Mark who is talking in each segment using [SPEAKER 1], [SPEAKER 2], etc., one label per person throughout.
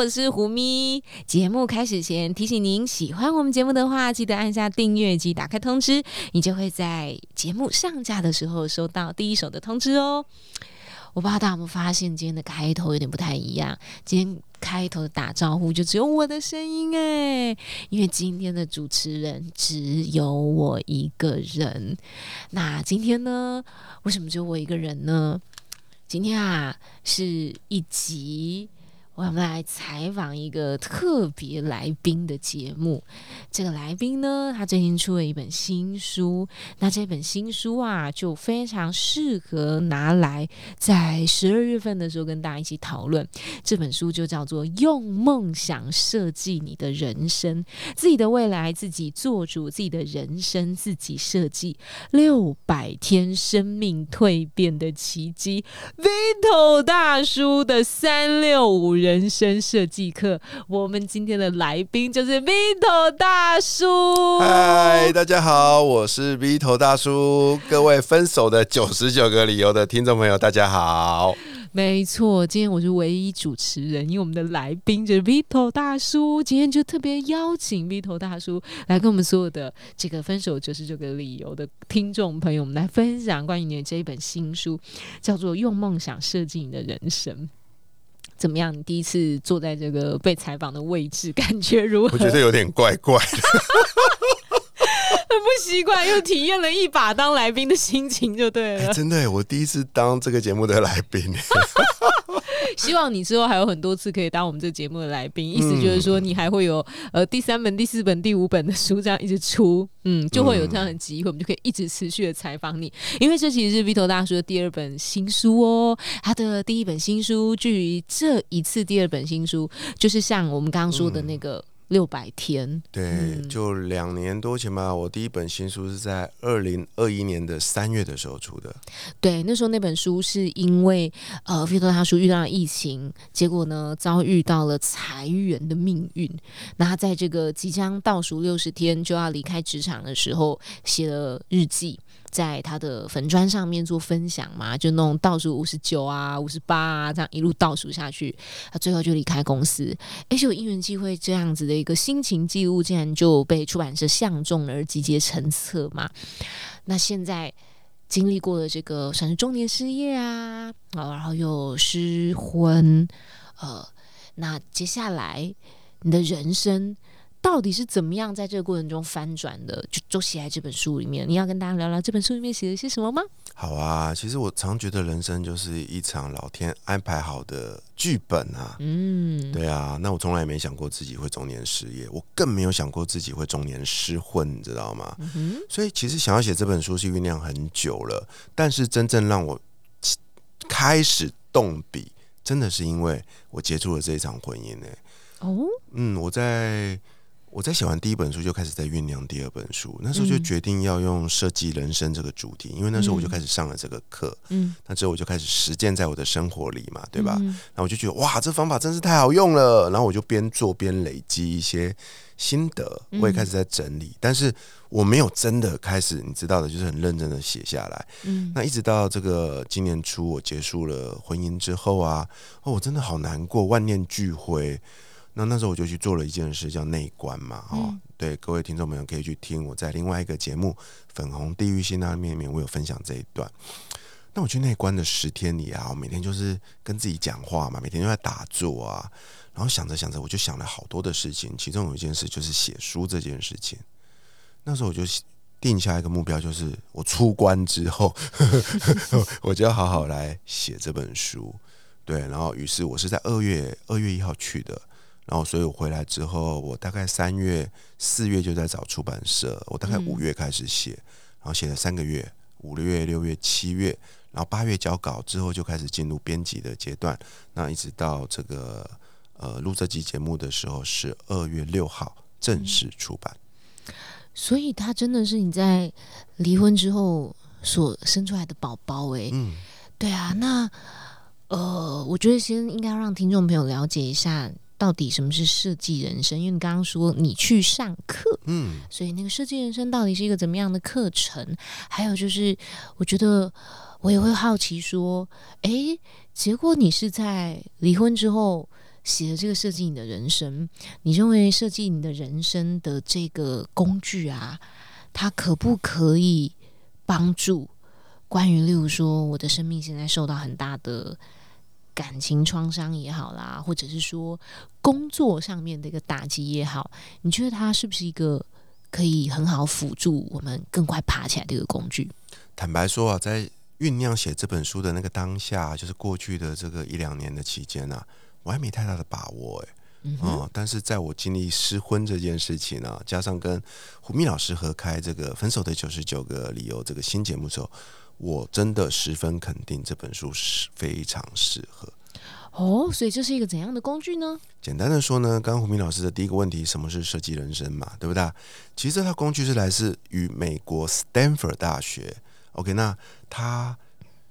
[SPEAKER 1] 我是胡咪。节目开始前提醒您，喜欢我们节目的话，记得按下订阅及打开通知，你就会在节目上架的时候收到第一手的通知哦。我不知道大家有没有发现，今天的开头有点不太一样。今天开头的打招呼就只有我的声音哎，因为今天的主持人只有我一个人。那今天呢，为什么只有我一个人呢？今天啊，是一集。我们来采访一个特别来宾的节目。这个来宾呢，他最近出了一本新书。那这本新书啊，就非常适合拿来在十二月份的时候跟大家一起讨论。这本书就叫做《用梦想设计你的人生》，自己的未来自己做主，自己的人生自己设计，六百天生命蜕变的奇迹。Vito 大叔的三六五人。人生设计课，我们今天的来宾就是 Vito 大叔。
[SPEAKER 2] 嗨，大家好，我是 Vito 大叔。各位分手的九十九个理由的听众朋友，大家好。
[SPEAKER 1] 没错，今天我是唯一主持人，因为我们的来宾就是 Vito 大叔。今天就特别邀请 Vito 大叔来跟我们所有的这个分手九十九个理由的听众朋友们来分享关于你的这一本新书，叫做《用梦想设计你的人生》。怎么样？你第一次坐在这个被采访的位置，感觉如何？
[SPEAKER 2] 我觉得有点怪怪的，
[SPEAKER 1] 很不习惯，又体验了一把当来宾的心情，就对了。
[SPEAKER 2] 真的，我第一次当这个节目的来宾。
[SPEAKER 1] 希望你之后还有很多次可以当我们这节目的来宾，意思就是说你还会有呃第三本、第四本、第五本的书这样一直出，嗯，就会有这样的机会，我们就可以一直持续的采访你。因为这其实是 Vito 大叔的第二本新书哦，他的第一本新书，距离这一次第二本新书，就是像我们刚刚说的那个。六百天，
[SPEAKER 2] 对，就两年多前吧。我第一本新书是在二零二一年的三月的时候出的。
[SPEAKER 1] 对，那时候那本书是因为呃，费多他叔遇到了疫情，结果呢遭遇到了裁员的命运。那他在这个即将倒数六十天就要离开职场的时候，写了日记。在他的粉砖上面做分享嘛，就那种倒数五十九啊、五十八啊，这样一路倒数下去，他最后就离开公司。而且有因缘际会，这样子的一个心情记录，竟然就被出版社相中而集结成册嘛。那现在经历过了这个算是中年失业啊，然后又失婚，呃，那接下来你的人生。到底是怎么样在这个过程中翻转的？就都写在这本书里面。你要跟大家聊聊这本书里面写了些什么吗？
[SPEAKER 2] 好啊，其实我常觉得人生就是一场老天安排好的剧本啊。嗯，对啊。那我从来没想过自己会中年失业，我更没有想过自己会中年失婚，你知道吗？所以其实想要写这本书是酝酿很久了，但是真正让我开始动笔，真的是因为我结束了这一场婚姻呢。哦，嗯，我在。我在写完第一本书，就开始在酝酿第二本书。那时候就决定要用设计人生这个主题，因为那时候我就开始上了这个课。嗯，那之后我就开始实践在我的生活里嘛，对吧？然后我就觉得哇，这方法真是太好用了。然后我就边做边累积一些心得，我也开始在整理。但是我没有真的开始，你知道的，就是很认真的写下来。嗯，那一直到这个今年初我结束了婚姻之后啊，哦，我真的好难过，万念俱灰。那那时候我就去做了一件事，叫内观嘛，哦，对，各位听众朋友可以去听我在另外一个节目《粉红地狱心》那面面，我有分享这一段。那我去内观的十天里啊，我每天就是跟自己讲话嘛，每天都在打坐啊，然后想着想着，我就想了好多的事情，其中有一件事就是写书这件事情。那时候我就定下一个目标，就是我出关之后，我就要好好来写这本书。对，然后于是我是在二月二月一号去的。然后，所以我回来之后，我大概三月、四月就在找出版社。我大概五月开始写，然后写了三个月，五月、六月、七月，然后八月交稿之后就开始进入编辑的阶段。那一直到这个呃录这集节目的时候是二月六号正式出版。
[SPEAKER 1] 所以他真的是你在离婚之后所生出来的宝宝哎，嗯，对啊，那呃，我觉得先应该让听众朋友了解一下。到底什么是设计人生？因为你刚刚说你去上课，嗯，所以那个设计人生到底是一个怎么样的课程？还有就是，我觉得我也会好奇说，哎，结果你是在离婚之后写的这个设计你的人生，你认为设计你的人生的这个工具啊，它可不可以帮助关于例如说我的生命现在受到很大的。感情创伤也好啦，或者是说工作上面的一个打击也好，你觉得它是不是一个可以很好辅助我们更快爬起来的一个工具？
[SPEAKER 2] 坦白说啊，在酝酿写这本书的那个当下，就是过去的这个一两年的期间呢，我还没太大的把握哎，嗯，但是在我经历失婚这件事情呢，加上跟胡蜜老师合开这个《分手的九十九个理由》这个新节目之后。我真的十分肯定这本书是非常适合
[SPEAKER 1] 哦，所以这是一个怎样的工具呢？
[SPEAKER 2] 简单的说呢，刚刚胡明老师的第一个问题，什么是设计人生嘛，对不对？其实这套工具是来自于美国 Stanford 大学。OK，那它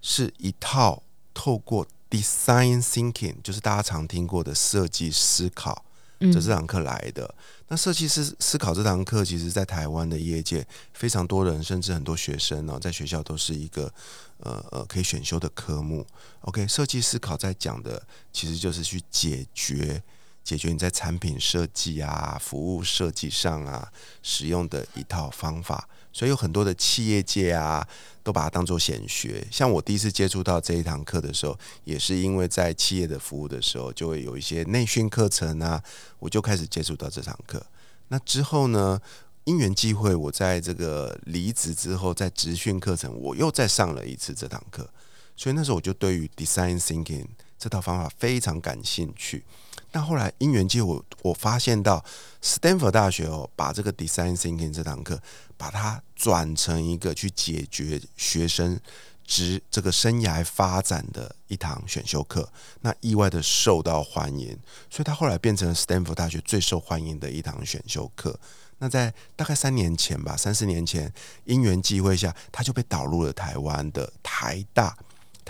[SPEAKER 2] 是一套透过 Design Thinking，就是大家常听过的设计思考。这这堂课来的那设计师思考这堂课，其实在台湾的业界非常多人，甚至很多学生呢，在学校都是一个呃呃可以选修的科目。OK，设计思考在讲的其实就是去解决解决你在产品设计啊、服务设计上啊使用的一套方法。所以有很多的企业界啊，都把它当做显学。像我第一次接触到这一堂课的时候，也是因为在企业的服务的时候，就会有一些内训课程啊，我就开始接触到这堂课。那之后呢，因缘际会，我在这个离职之后，在职训课程，我又再上了一次这堂课。所以那时候我就对于 design thinking 这套方法非常感兴趣。但后来因缘际会，我发现到 Stanford 大学哦，把这个 design thinking 这堂课。把它转成一个去解决学生职这个生涯发展的一堂选修课，那意外的受到欢迎，所以他后来变成 Stanford 大学最受欢迎的一堂选修课。那在大概三年前吧，三四年前因缘际会下，他就被导入了台湾的台大。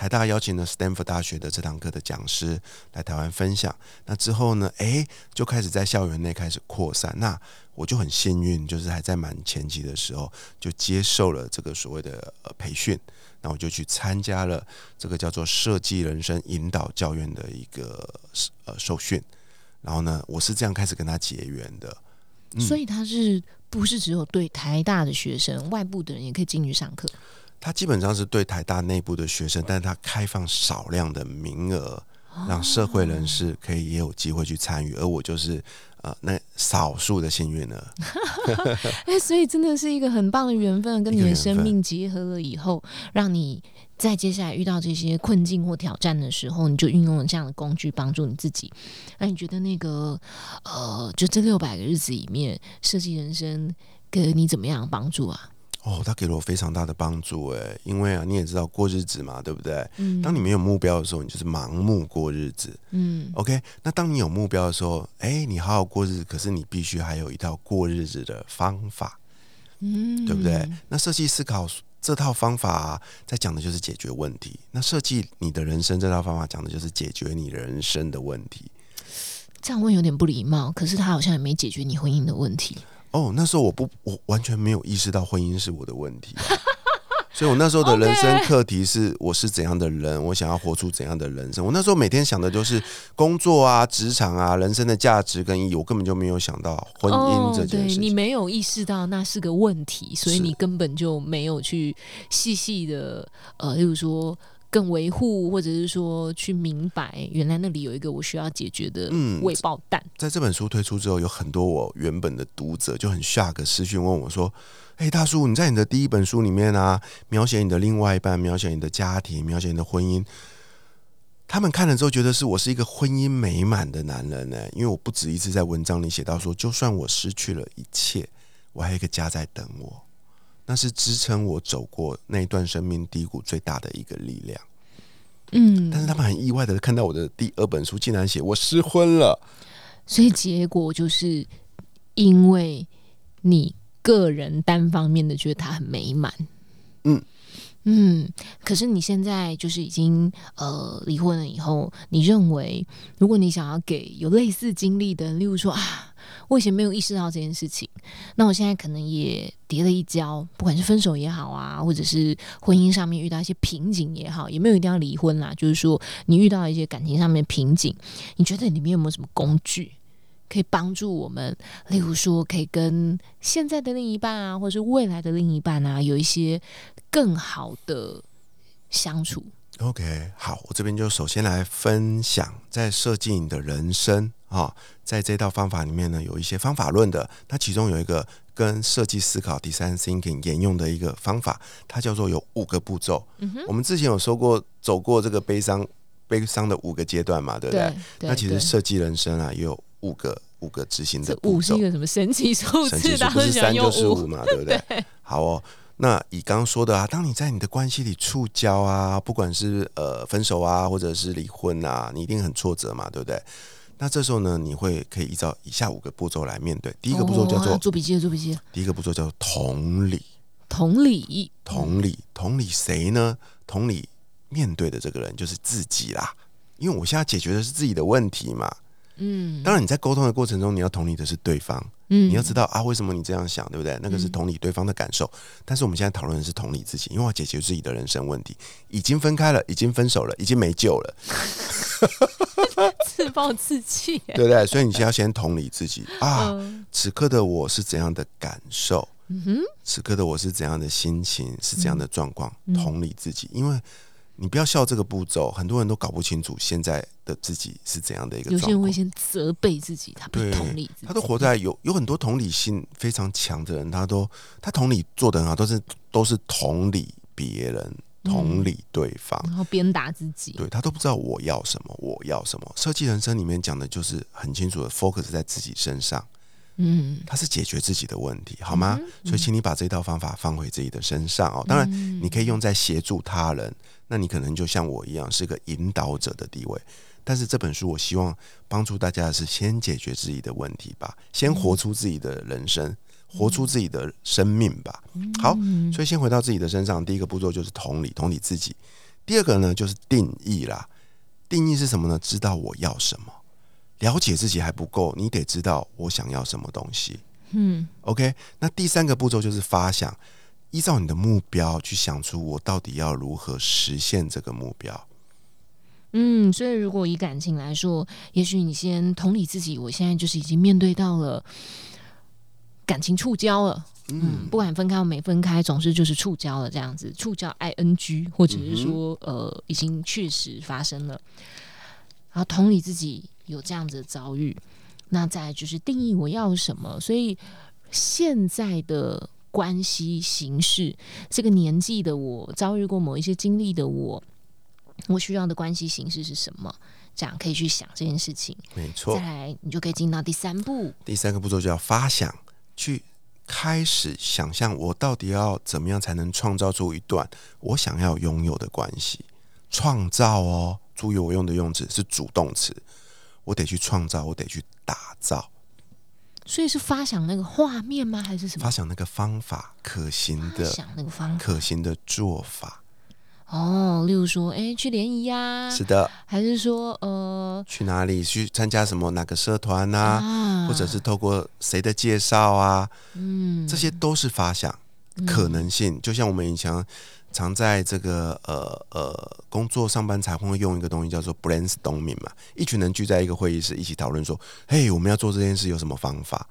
[SPEAKER 2] 台大邀请了 Stanford 大学的这堂课的讲师来台湾分享。那之后呢？诶，就开始在校园内开始扩散。那我就很幸运，就是还在蛮前期的时候，就接受了这个所谓的呃培训。那我就去参加了这个叫做设计人生引导教院的一个呃受训。然后呢，我是这样开始跟他结缘的。
[SPEAKER 1] 所以他是不是只有对台大的学生，外部的人也可以进去上课？
[SPEAKER 2] 他基本上是对台大内部的学生，但是他开放少量的名额，让社会人士可以也有机会去参与。而我就是呃那少数的幸运儿。
[SPEAKER 1] 哎，所以真的是一个很棒的缘分，跟你的生命结合了以后，让你在接下来遇到这些困境或挑战的时候，你就运用了这样的工具帮助你自己。那你觉得那个呃，就这六百个日子里面，设计人生给你怎么样帮助啊？
[SPEAKER 2] 哦，他给了我非常大的帮助哎，因为啊，你也知道过日子嘛，对不对？嗯。当你没有目标的时候，你就是盲目过日子。嗯。OK，那当你有目标的时候，哎，你好好过日子，可是你必须还有一套过日子的方法。嗯。对不对？那设计思考这套方法在讲的就是解决问题。那设计你的人生这套方法讲的就是解决你人生的问题。
[SPEAKER 1] 这样问有点不礼貌，可是他好像也没解决你婚姻的问题。
[SPEAKER 2] 哦，那时候我不，我完全没有意识到婚姻是我的问题，所以我那时候的人生课题是我是怎样的人，我想要活出怎样的人生。我那时候每天想的就是工作啊、职场啊、人生的价值跟意义，我根本就没有想到婚姻这件事。
[SPEAKER 1] 你没有意识到那是个问题，所以你根本就没有去细细的呃，例如说。更维护，或者是说去明白，原来那里有一个我需要解决的未爆弹。
[SPEAKER 2] 在这本书推出之后，有很多我原本的读者就很 shock 私讯问我说：“哎，大叔，你在你的第一本书里面啊，描写你的另外一半，描写你的家庭，描写你的婚姻，他们看了之后觉得是我是一个婚姻美满的男人呢？因为我不止一次在文章里写到说，就算我失去了一切，我还有一个家在等我。”那是支撑我走过那一段生命低谷最大的一个力量。嗯，但是他们很意外的看到我的第二本书竟然写我失婚了，
[SPEAKER 1] 所以结果就是因为你。个人单方面的觉得他很美满。
[SPEAKER 2] 嗯
[SPEAKER 1] 嗯，可是你现在就是已经呃离婚了以后，你认为如果你想要给有类似经历的，例如说啊，我以前没有意识到这件事情，那我现在可能也跌了一跤，不管是分手也好啊，或者是婚姻上面遇到一些瓶颈也好，也没有一定要离婚啦，就是说你遇到一些感情上面瓶颈，你觉得里面有没有什么工具？可以帮助我们，例如说，可以跟现在的另一半啊，或者是未来的另一半啊，有一些更好的相处。
[SPEAKER 2] OK，好，我这边就首先来分享，在设计你的人生啊，在这套方法里面呢，有一些方法论的。它其中有一个跟设计思考 （design thinking） 沿用的一个方法，它叫做有五个步骤。我们之前有说过，走过这个悲伤悲伤的五个阶段嘛，对不对？那其实设计人生啊，也有。五个五个执行的
[SPEAKER 1] 五是一个什么神奇数字？不
[SPEAKER 2] 是三就是五嘛，对不
[SPEAKER 1] 对？
[SPEAKER 2] 好哦，那以刚刚说的啊，当你在你的关系里触礁啊，不管是呃分手啊，或者是离婚啊，你一定很挫折嘛，对不对？那这时候呢，你会可以依照以下五个步骤来面对。第一个步骤叫做
[SPEAKER 1] 做笔记，做笔记。
[SPEAKER 2] 第一个步骤叫做同理，
[SPEAKER 1] 同理，
[SPEAKER 2] 同理，同理谁呢？同理面对的这个人就是自己啦，因为我现在解决的是自己的问题嘛。嗯，当然你在沟通的过程中，你要同理的是对方，嗯，你要知道啊，为什么你这样想，对不对？那个是同理对方的感受。但是我们现在讨论的是同理自己，因为要解决自己的人生问题。已经分开了，已经分手了，已经没救了，
[SPEAKER 1] 自暴自弃，
[SPEAKER 2] 对不对？所以你先要先同理自己啊，此刻的我是怎样的感受？嗯哼，此刻的我是怎样的心情？是怎样的状况？同理自己，因为。你不要笑这个步骤，很多人都搞不清楚现在的自己是怎样的一个。
[SPEAKER 1] 有些人会先责备自己，他不同理，
[SPEAKER 2] 他都活在有有很多同理心非常强的人，他都他同理做的很好，都是都是同理别人，同理对方，
[SPEAKER 1] 然后鞭打自己。
[SPEAKER 2] 对他都不知道我要什么，我要什么。设计人生里面讲的就是很清楚的，focus 在自己身上。嗯，他是解决自己的问题，好吗？所以，请你把这套方法放回自己的身上哦。当然，你可以用在协助他人。那你可能就像我一样是个引导者的地位，但是这本书我希望帮助大家的是先解决自己的问题吧，先活出自己的人生，活出自己的生命吧。好，所以先回到自己的身上，第一个步骤就是同理，同理自己。第二个呢，就是定义啦。定义是什么呢？知道我要什么，了解自己还不够，你得知道我想要什么东西。嗯，OK。那第三个步骤就是发想。依照你的目标去想出我到底要如何实现这个目标。
[SPEAKER 1] 嗯，所以如果以感情来说，也许你先同理自己，我现在就是已经面对到了感情触礁了。嗯，不管分开或没分开，总是就是触礁了这样子，触礁 I N G，或者是说呃，已经确实发生了。然后同理自己有这样子的遭遇，那再就是定义我要什么。所以现在的。关系形式，这个年纪的我遭遇过某一些经历的我，我需要的关系形式是什么？这样可以去想这件事情。
[SPEAKER 2] 没错，
[SPEAKER 1] 再来你就可以进到第三步。
[SPEAKER 2] 第三个步骤叫发想，去开始想象我到底要怎么样才能创造出一段我想要拥有的关系。创造哦，注意我用的用词是主动词，我得去创造，我得去打造。
[SPEAKER 1] 所以是发想那个画面吗？还是什么？
[SPEAKER 2] 发想那个方法，可行的，
[SPEAKER 1] 想那个方
[SPEAKER 2] 法，可行的做法。
[SPEAKER 1] 哦，例如说，哎，去联谊呀，
[SPEAKER 2] 是的，
[SPEAKER 1] 还是说，呃，
[SPEAKER 2] 去哪里去参加什么哪个社团啊？或者是透过谁的介绍啊？嗯，这些都是发想可能性。就像我们以前。常在这个呃呃工作上班才会用一个东西叫做 brainstorming 嘛，一群人聚在一个会议室一起讨论说，嘿，我们要做这件事有什么方法？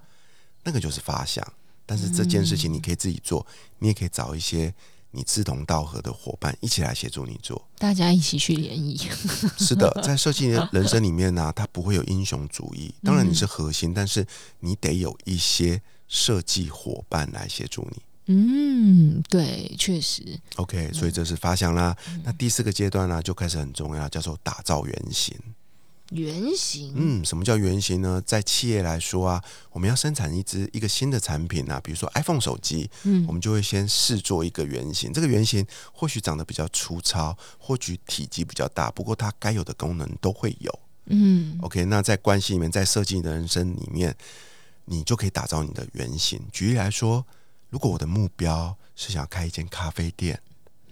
[SPEAKER 2] 那个就是发想。但是这件事情你可以自己做，你也可以找一些你志同道合的伙伴一起来协助你做。
[SPEAKER 1] 大家一起去联谊。
[SPEAKER 2] 是的，在设计人生里面呢，它不会有英雄主义。当然你是核心，但是你得有一些设计伙伴来协助你。
[SPEAKER 1] 嗯，对，确实。
[SPEAKER 2] OK，所以这是发想啦。那第四个阶段呢，就开始很重要，叫做打造原型。
[SPEAKER 1] 原型，
[SPEAKER 2] 嗯，什么叫原型呢？在企业来说啊，我们要生产一支一个新的产品啊，比如说 iPhone 手机，嗯，我们就会先试做一个原型。这个原型或许长得比较粗糙，或许体积比较大，不过它该有的功能都会有。嗯，OK，那在关系里面，在设计你的人生里面，你就可以打造你的原型。举例来说。如果我的目标是想开一间咖啡店，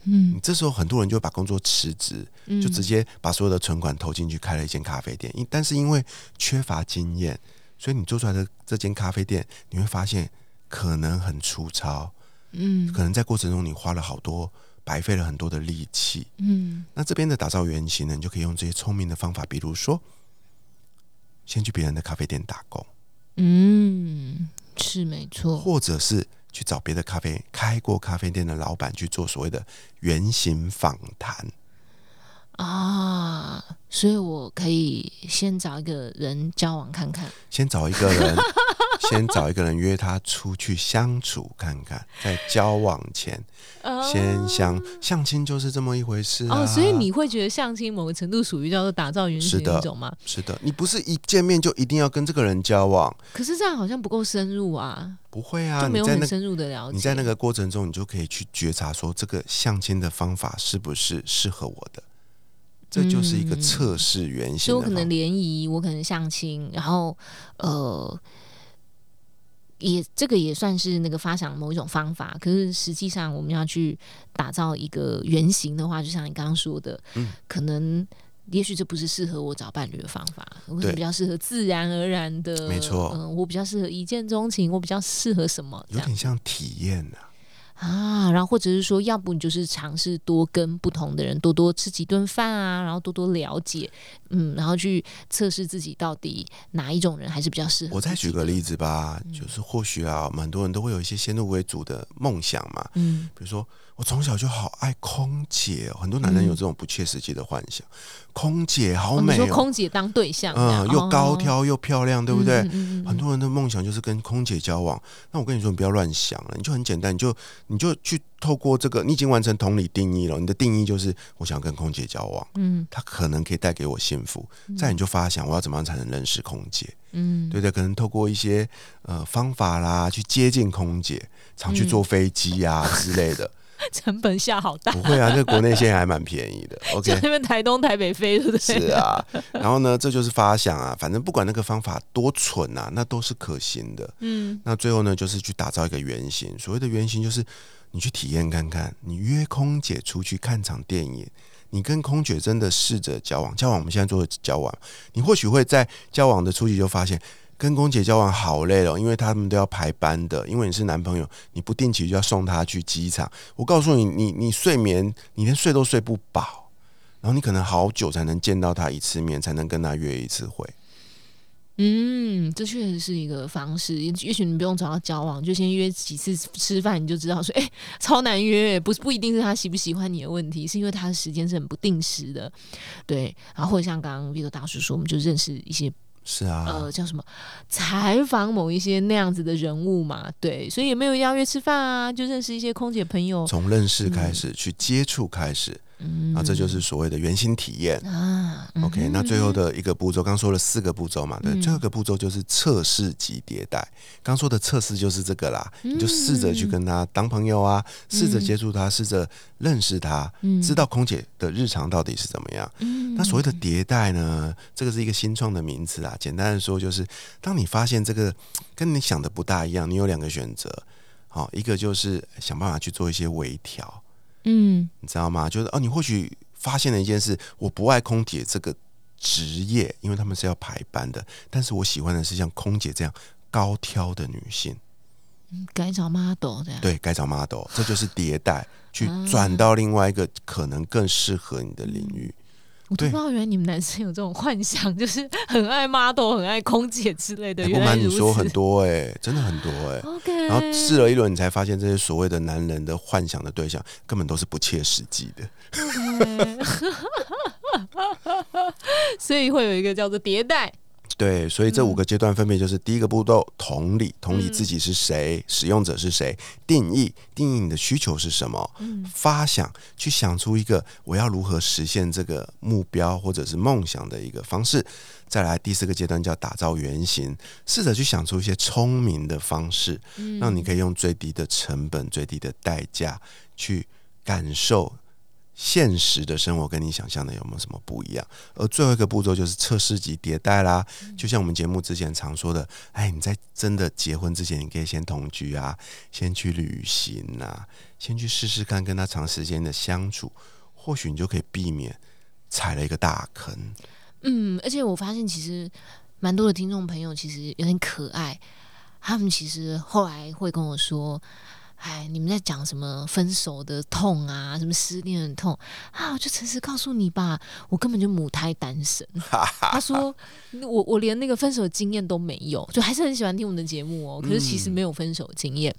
[SPEAKER 2] 嗯，这时候很多人就把工作辞职，就直接把所有的存款投进去开了一间咖啡店。因但是因为缺乏经验，所以你做出来的这间咖啡店，你会发现可能很粗糙，嗯，可能在过程中你花了好多，白费了很多的力气，嗯。那这边的打造原型呢，你就可以用这些聪明的方法，比如说，先去别人的咖啡店打工，
[SPEAKER 1] 嗯，是没错，
[SPEAKER 2] 或者是。去找别的咖啡开过咖啡店的老板去做所谓的原型访谈
[SPEAKER 1] 啊，所以我可以先找一个人交往看看，
[SPEAKER 2] 先找一个人。先找一个人约他出去相处看看，在交往前先相相亲就是这么一回事
[SPEAKER 1] 哦。所以你会觉得相亲某个程度属于叫做打造原型一种吗？
[SPEAKER 2] 是的，你不是一见面就一定要跟这个人交往。
[SPEAKER 1] 可是这样好像不够深入啊。
[SPEAKER 2] 不会啊，就
[SPEAKER 1] 没有很深入的了解。
[SPEAKER 2] 你在那个过程中，你就可以去觉察说，这个相亲的方法是不是适合我的？这就是一个测试原型。
[SPEAKER 1] 所以我可能联谊，我可能相亲，然后呃。也这个也算是那个发想某一种方法，可是实际上我们要去打造一个原型的话，就像你刚刚说的，嗯，可能也许这不是适合我找伴侣的方法，我可能比较适合自然而然的，
[SPEAKER 2] 没错，
[SPEAKER 1] 嗯，我比较适合一见钟情，我比较适合什么？
[SPEAKER 2] 有点像体验呢。
[SPEAKER 1] 啊，然后或者是说，要不你就是尝试多跟不同的人多多吃几顿饭啊，然后多多了解，嗯，然后去测试自己到底哪一种人还是比较适合。
[SPEAKER 2] 我再举个例子吧，就是或许啊，很多人都会有一些先入为主的梦想嘛，嗯，比如说。我从小就好爱空姐，很多男人有这种不切实际的幻想。空姐好美，
[SPEAKER 1] 说空姐当对象，嗯，
[SPEAKER 2] 又高挑又漂亮，对不对？很多人的梦想就是跟空姐交往。那我跟你说，你不要乱想了，你就很简单，你就你就去透过这个，你已经完成同理定义了。你的定义就是我想跟空姐交往，嗯，她可能可以带给我幸福。再你就发想，我要怎么样才能认识空姐？嗯，对不对？可能透过一些呃方法啦，去接近空姐，常去坐飞机啊之类的。
[SPEAKER 1] 成本下好大，
[SPEAKER 2] 不会啊，这国内现在还蛮便宜的。OK，
[SPEAKER 1] 那边台东、台北飞，对不对？
[SPEAKER 2] 是啊，然后呢，这就是发想啊，反正不管那个方法多蠢啊，那都是可行的。嗯，那最后呢，就是去打造一个原型。所谓的原型，就是你去体验看看，你约空姐出去看场电影，你跟空姐真的试着交往，交往。我们现在做的交往，你或许会在交往的初期就发现。跟空姐交往好累哦，因为他们都要排班的。因为你是男朋友，你不定期就要送她去机场。我告诉你，你你睡眠，你连睡都睡不饱，然后你可能好久才能见到她一次面，才能跟她约一次会。
[SPEAKER 1] 嗯，这确实是一个方式。也许你不用找到交往，就先约几次吃饭，你就知道说，哎，超难约。不不一定是他喜不喜欢你的问题，是因为他的时间是很不定时的。对，然后或者像刚刚 Vito 大叔说，我们就认识一些。
[SPEAKER 2] 是啊，
[SPEAKER 1] 呃，叫什么？采访某一些那样子的人物嘛，对，所以也没有邀约吃饭啊，就认识一些空姐朋友，
[SPEAKER 2] 从认识开始，去接触开始。那这就是所谓的原型体验啊。OK，那最后的一个步骤，刚说了四个步骤嘛，对，最后一个步骤就是测试及迭代。刚说的测试就是这个啦，你就试着去跟他当朋友啊，试着接触他，试着认识他，知道空姐的日常到底是怎么样。那所谓的迭代呢，这个是一个新创的名词啊。简单的说，就是当你发现这个跟你想的不大一样，你有两个选择，好，一个就是想办法去做一些微调。嗯，你知道吗？就是哦，你或许发现了一件事，我不爱空姐这个职业，因为他们是要排班的。但是我喜欢的是像空姐这样高挑的女性。
[SPEAKER 1] 改找 model 的，
[SPEAKER 2] 对，改找 model，这就是迭代，去转到另外一个可能更适合你的领域。
[SPEAKER 1] 我都不知道，原来你们男生有这种幻想，就是很爱 model、很爱空姐之类的。
[SPEAKER 2] 不瞒你说，很多哎，真的很多哎。
[SPEAKER 1] OK，
[SPEAKER 2] 然后试了一轮，你才发现这些所谓的男人的幻想的对象，根本都是不切实际的。
[SPEAKER 1] 所以会有一个叫做迭代。
[SPEAKER 2] 对，所以这五个阶段分别就是第一个步骤，同理，同理自己是谁，使用者是谁，定义，定义你的需求是什么，发想，去想出一个我要如何实现这个目标或者是梦想的一个方式。再来第四个阶段叫打造原型，试着去想出一些聪明的方式，让你可以用最低的成本、最低的代价去感受。现实的生活跟你想象的有没有什么不一样？而最后一个步骤就是测试及迭代啦。就像我们节目之前常说的，哎，你在真的结婚之前，你可以先同居啊，先去旅行啊，先去试试看跟他长时间的相处，或许你就可以避免踩了一个大坑。
[SPEAKER 1] 嗯，而且我发现其实蛮多的听众朋友其实有点可爱，他们其实后来会跟我说。哎，你们在讲什么分手的痛啊，什么失恋的痛啊？我就诚实告诉你吧，我根本就母胎单身。他说我我连那个分手经验都没有，就还是很喜欢听我们的节目哦。可是其实没有分手经验。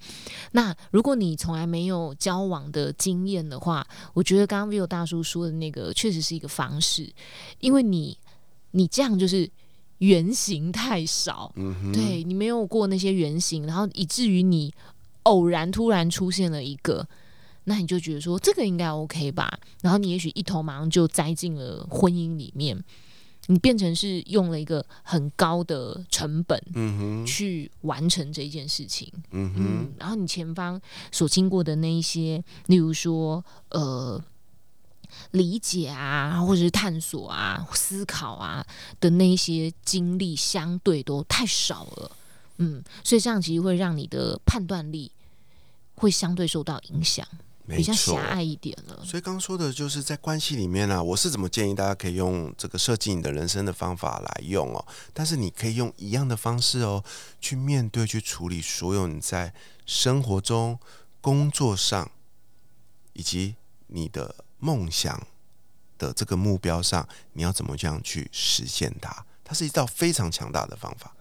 [SPEAKER 1] 那如果你从来没有交往的经验的话，我觉得刚刚 Vivo 大叔说的那个确实是一个方式，因为你你这样就是原型太少，对你没有过那些原型，然后以至于你。偶然突然出现了一个，那你就觉得说这个应该 OK 吧？然后你也许一头马上就栽进了婚姻里面，你变成是用了一个很高的成本，去完成这件事情，嗯哼。然后你前方所经过的那一些，例如说呃理解啊，或者是探索啊、思考啊的那些经历，相对都太少了，嗯，所以这样其实会让你的判断力。会相对受到影响，比较狭隘一点了。
[SPEAKER 2] 所以刚刚说的就是在关系里面呢，我是怎么建议大家可以用这个设计你的人生的方法来用哦。但是你可以用一样的方式哦，去面对、去处理所有你在生活中、工作上以及你的梦想的这个目标上，你要怎么这样去实现它？它是一道非常强大的方法。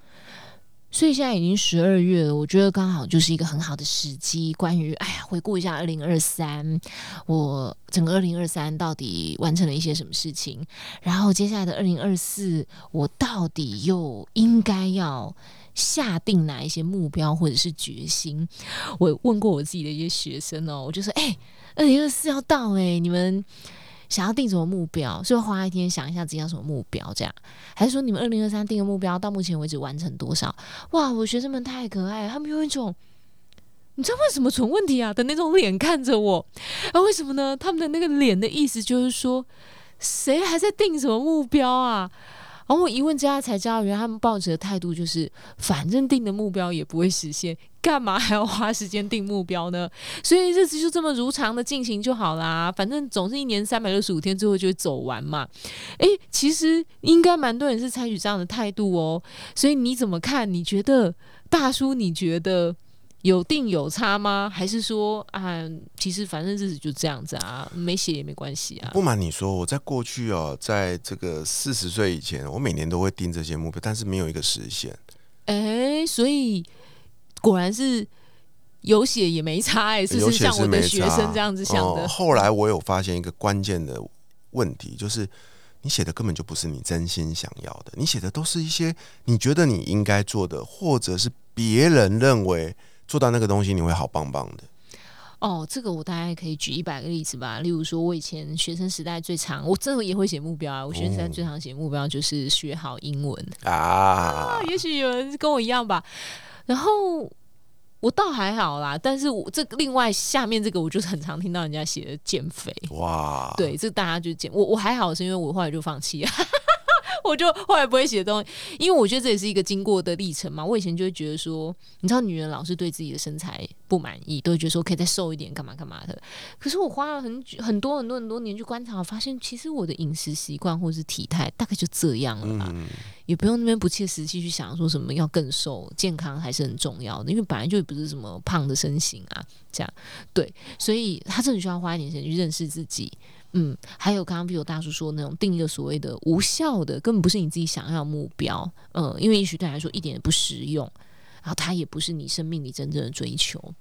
[SPEAKER 1] 所以现在已经十二月了，我觉得刚好就是一个很好的时机。关于哎呀，回顾一下二零二三，我整个二零二三到底完成了一些什么事情？然后接下来的二零二四，我到底又应该要下定哪一些目标或者是决心？我问过我自己的一些学生哦，我就说：哎，二零二四要到哎，你们。想要定什么目标？是花一天想一下自己要什么目标，这样，还是说你们二零二三定个目标，到目前为止完成多少？哇，我学生们太可爱，他们有一种你知道为什么存问题啊的那种脸看着我，啊，为什么呢？他们的那个脸的意思就是说，谁还在定什么目标啊？然后我一问之下才知道，原来他们抱着的态度就是，反正定的目标也不会实现，干嘛还要花时间定目标呢？所以日子就这么如常的进行就好啦，反正总是一年三百六十五天，最后就会走完嘛。诶，其实应该蛮多人是采取这样的态度哦。所以你怎么看？你觉得大叔？你觉得？有定有差吗？还是说啊，其实反正日子就这样子啊，没写也没关系啊。
[SPEAKER 2] 不瞒你说，我在过去哦，在这个四十岁以前，我每年都会定这些目标，但是没有一个实现。
[SPEAKER 1] 哎，所以果然是有写也没差哎，是像我的学生这样子想的。
[SPEAKER 2] 后来我有发现一个关键的问题，就是你写的根本就不是你真心想要的，你写的都是一些你觉得你应该做的，或者是别人认为。做到那个东西，你会好棒棒的。
[SPEAKER 1] 哦，这个我大概可以举一百个例子吧。例如说，我以前学生时代最长，我这个也会写目标啊。我学生时代最常写目标就是学好英文啊。也许有人跟我一样吧。然后我倒还好啦，但是我这另外下面这个，我就是很常听到人家写的减肥。哇，对，这大家就减我我还好，是因为我后来就放弃了。我就后来不会写东西，因为我觉得这也是一个经过的历程嘛。我以前就会觉得说，你知道，女人老是对自己的身材不满意，都会觉得说可以再瘦一点，干嘛干嘛的。可是我花了很久、很多很多很多年去观察，发现其实我的饮食习惯或是体态大概就这样了嘛，也不用那边不切实际去想说什么要更瘦，健康还是很重要的，因为本来就不是什么胖的身形啊，这样对，所以他真的需要花一点时间去认识自己。嗯，还有刚刚比如大叔说那种定一个所谓的无效的，根本不是你自己想要的目标，嗯，因为也许对来说一点也不实用，然后它也不是你生命里真正的追求。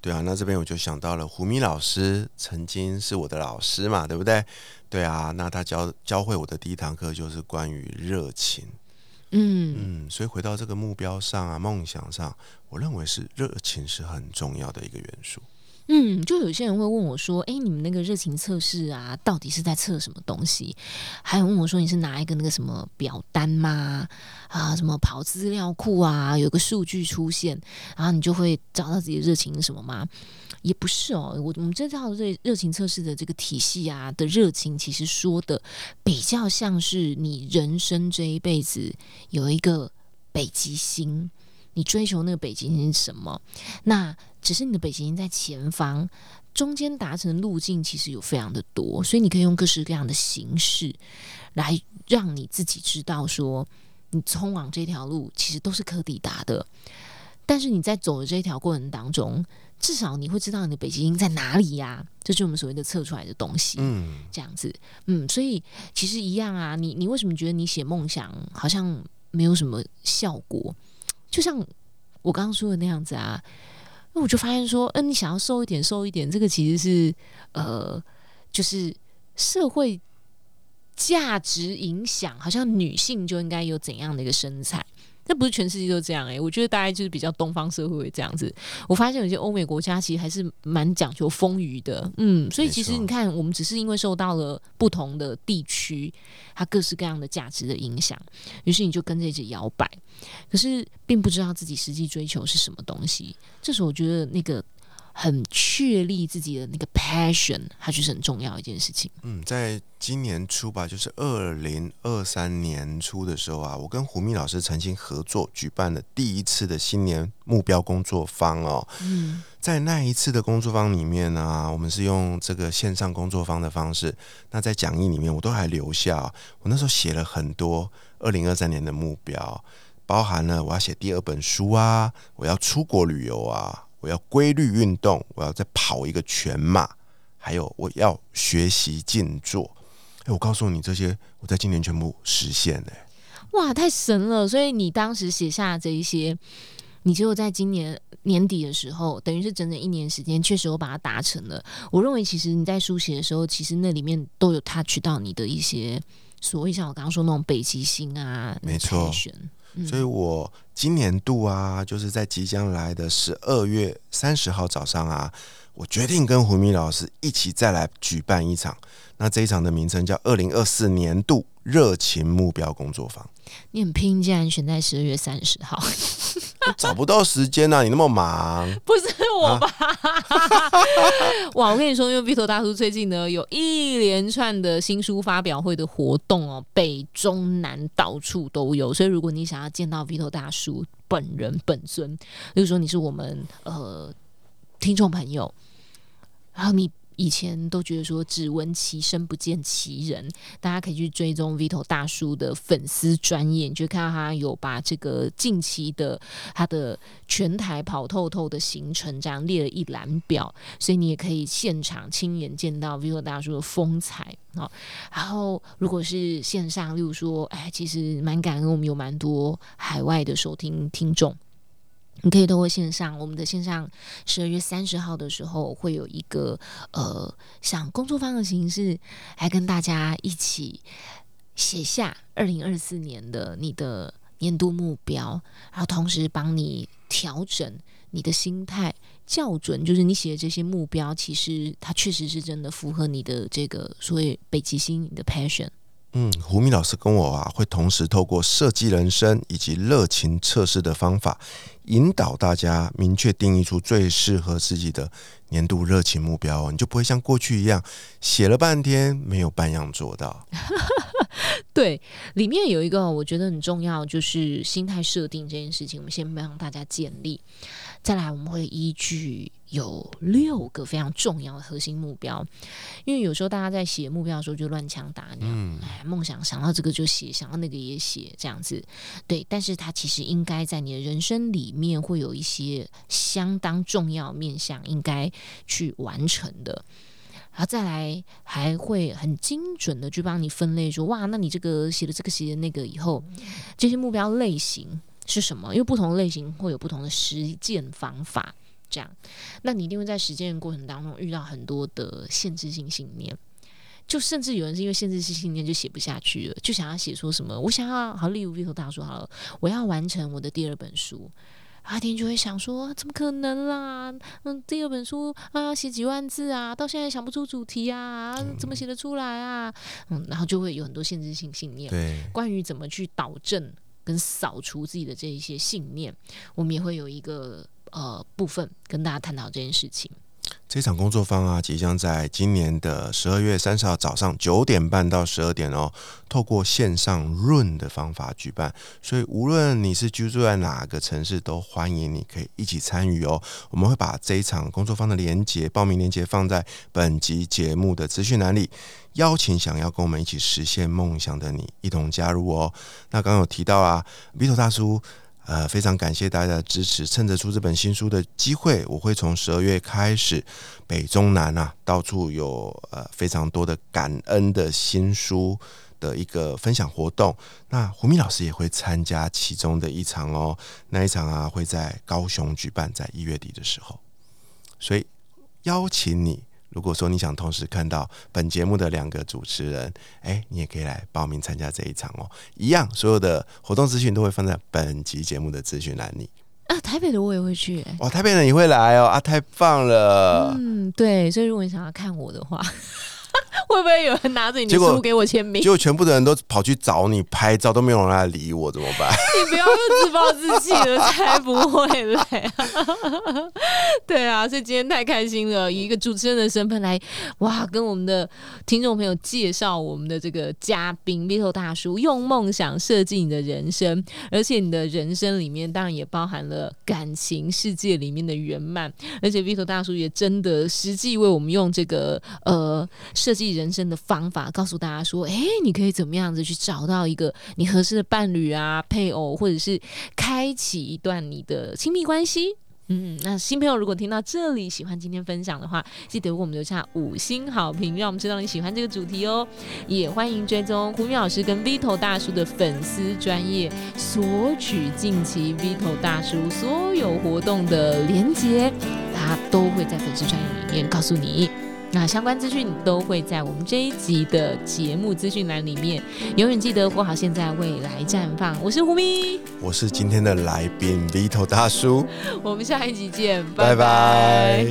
[SPEAKER 2] 对啊，那这边我就想到了胡咪老师曾经是我的老师嘛，对不对？对啊，那他教教会我的第一堂课就是关于热情。嗯嗯，所以回到这个目标上啊，梦想上，我认为是热情是很重要的一个元素。
[SPEAKER 1] 嗯，就有些人会问我说：“哎，你们那个热情测试啊，到底是在测什么东西？”还有问我说：“你是拿一个那个什么表单吗？啊，什么跑资料库啊，有个数据出现，然后你就会找到自己的热情什么吗？”也不是哦，我我们这套热热情测试的这个体系啊的热情，其实说的比较像是你人生这一辈子有一个北极星，你追求那个北极星是什么？那只是你的北极星在前方，中间达成的路径其实有非常的多，所以你可以用各式各样的形式来让你自己知道说，你通往这条路其实都是可抵达的。但是你在走的这一条过程当中。至少你会知道你的北极星在哪里呀？这就是我们所谓的测出来的东西。嗯，这样子，嗯，所以其实一样啊。你你为什么觉得你写梦想好像没有什么效果？就像我刚刚说的那样子啊。那我就发现说，嗯，你想要瘦一点，瘦一点，这个其实是呃，就是社会价值影响，好像女性就应该有怎样的一个身材。那不是全世界都这样诶，我觉得大概就是比较东方社会这样子。我发现有些欧美国家其实还是蛮讲究丰腴的，嗯，所以其实你看，我们只是因为受到了不同的地区它各式各样的价值的影响，于是你就跟着一直摇摆，可是并不知道自己实际追求是什么东西。这时候我觉得那个。很确立自己的那个 passion，它就是很重要一件事情。
[SPEAKER 2] 嗯，在今年初吧，就是二零二三年初的时候啊，我跟胡蜜老师曾经合作举办了第一次的新年目标工作坊哦。嗯，在那一次的工作坊里面呢，我们是用这个线上工作坊的方式。那在讲义里面，我都还留下，我那时候写了很多二零二三年的目标，包含了我要写第二本书啊，我要出国旅游啊。我要规律运动，我要再跑一个全马，还有我要学习静坐。哎，我告诉你这些，我在今年全部实现了。
[SPEAKER 1] 哇，太神了！所以你当时写下这一些，你只有在今年年底的时候，等于是整整一年时间，确实我把它达成了。我认为，其实你在书写的时候，其实那里面都有 touch 到你的一些所谓像我刚刚说那种北极星啊，
[SPEAKER 2] 没错。所以我今年度啊，就是在即将来的十二月三十号早上啊，我决定跟胡明老师一起再来举办一场。那这一场的名称叫二零二四年度热情目标工作坊。
[SPEAKER 1] 你很拼，竟然选在十二月三十号。
[SPEAKER 2] 找不到时间呐，你那么忙，
[SPEAKER 1] 不是我吧？哇，我跟你说，因为 Vito 大叔最近呢有一连串的新书发表会的活动哦，北中南到处都有，所以如果你想要见到 Vito 大叔本人本尊，例如说你是我们呃听众朋友，然后你。以前都觉得说只闻其声不见其人，大家可以去追踪 Vito 大叔的粉丝专业，你就看到他有把这个近期的他的全台跑透透的行程这样列了一览表，所以你也可以现场亲眼见到 Vito 大叔的风采啊。然后如果是线上，例如说，哎，其实蛮感恩我们有蛮多海外的收听听众。你可以通过线上，我们的线上十二月三十号的时候会有一个呃，像工作坊的形式，来跟大家一起写下二零二四年的你的年度目标，然后同时帮你调整你的心态，校准，就是你写的这些目标，其实它确实是真的符合你的这个所谓北极星你的 passion。
[SPEAKER 2] 嗯，胡明老师跟我啊，会同时透过设计人生以及热情测试的方法，引导大家明确定义出最适合自己的年度热情目标哦，你就不会像过去一样写了半天没有半样做到。
[SPEAKER 1] 对，里面有一个我觉得很重要，就是心态设定这件事情，我们先帮大家建立。再来，我们会依据有六个非常重要的核心目标，因为有时候大家在写目标的时候就乱枪打鸟，哎，梦想想到这个就写，想到那个也写，这样子，对。但是它其实应该在你的人生里面会有一些相当重要面向应该去完成的，然后再来还会很精准的去帮你分类，说哇，那你这个写了这个写的那个以后，这些目标类型。是什么？因为不同类型会有不同的实践方法，这样，那你一定会在实践的过程当中遇到很多的限制性信念，就甚至有人是因为限制性信念就写不下去了，就想要写说什么，我想要好，例如 Vito 大叔好了，我要完成我的第二本书，阿婷就会想说：怎么可能啦？嗯，第二本书啊要写几万字啊，到现在想不出主题啊，怎么写得出来啊？嗯，然后就会有很多限制性信念。
[SPEAKER 2] 对，
[SPEAKER 1] 关于怎么去导正跟扫除自己的这一些信念，我们也会有一个呃部分跟大家探讨这件事情。
[SPEAKER 2] 这场工作坊啊，即将在今年的十二月三十号早上九点半到十二点哦，透过线上润的方法举办。所以无论你是居住在哪个城市，都欢迎你可以一起参与哦。我们会把这一场工作坊的连接、报名连接放在本集节目的资讯栏里，邀请想要跟我们一起实现梦想的你一同加入哦。那刚刚有提到啊，Vito 大叔。呃，非常感谢大家的支持。趁着出这本新书的机会，我会从十二月开始，北中南啊，到处有呃非常多的感恩的新书的一个分享活动。那胡明老师也会参加其中的一场哦，那一场啊会在高雄举办，在一月底的时候，所以邀请你。如果说你想同时看到本节目的两个主持人，哎，你也可以来报名参加这一场哦。一样，所有的活动资讯都会放在本集节目的资讯栏里。
[SPEAKER 1] 啊，台北的我也会去。
[SPEAKER 2] 哇，台北的你会来哦！啊，太棒了。
[SPEAKER 1] 嗯，对，所以如果你想要看我的话。会不会有人拿着你的书给我签名？
[SPEAKER 2] 结果全部的人都跑去找你拍照，都没有人来理我，怎么办？
[SPEAKER 1] 你不要又自暴自弃了，才不会嘞！对啊，所以今天太开心了，以一个主持人的身份来哇，跟我们的听众朋友介绍我们的这个嘉宾 Vito 大叔，用梦想设计你的人生，而且你的人生里面当然也包含了感情世界里面的圆满，而且 Vito 大叔也真的实际为我们用这个呃设计。人生的方法，告诉大家说：，哎，你可以怎么样子去找到一个你合适的伴侣啊、配偶，或者是开启一段你的亲密关系。嗯，那新朋友如果听到这里，喜欢今天分享的话，记得为我们留下五星好评，让我们知道你喜欢这个主题哦。也欢迎追踪胡明老师跟 Vito 大叔的粉丝专业，索取近期 Vito 大叔所有活动的连接，他都会在粉丝专业里面告诉你。那相关资讯都会在我们这一集的节目资讯栏里面。永远记得活好现在，未来绽放。我是胡咪，
[SPEAKER 2] 我是今天的来宾 Vito 大叔。
[SPEAKER 1] 我们下一集见，拜拜。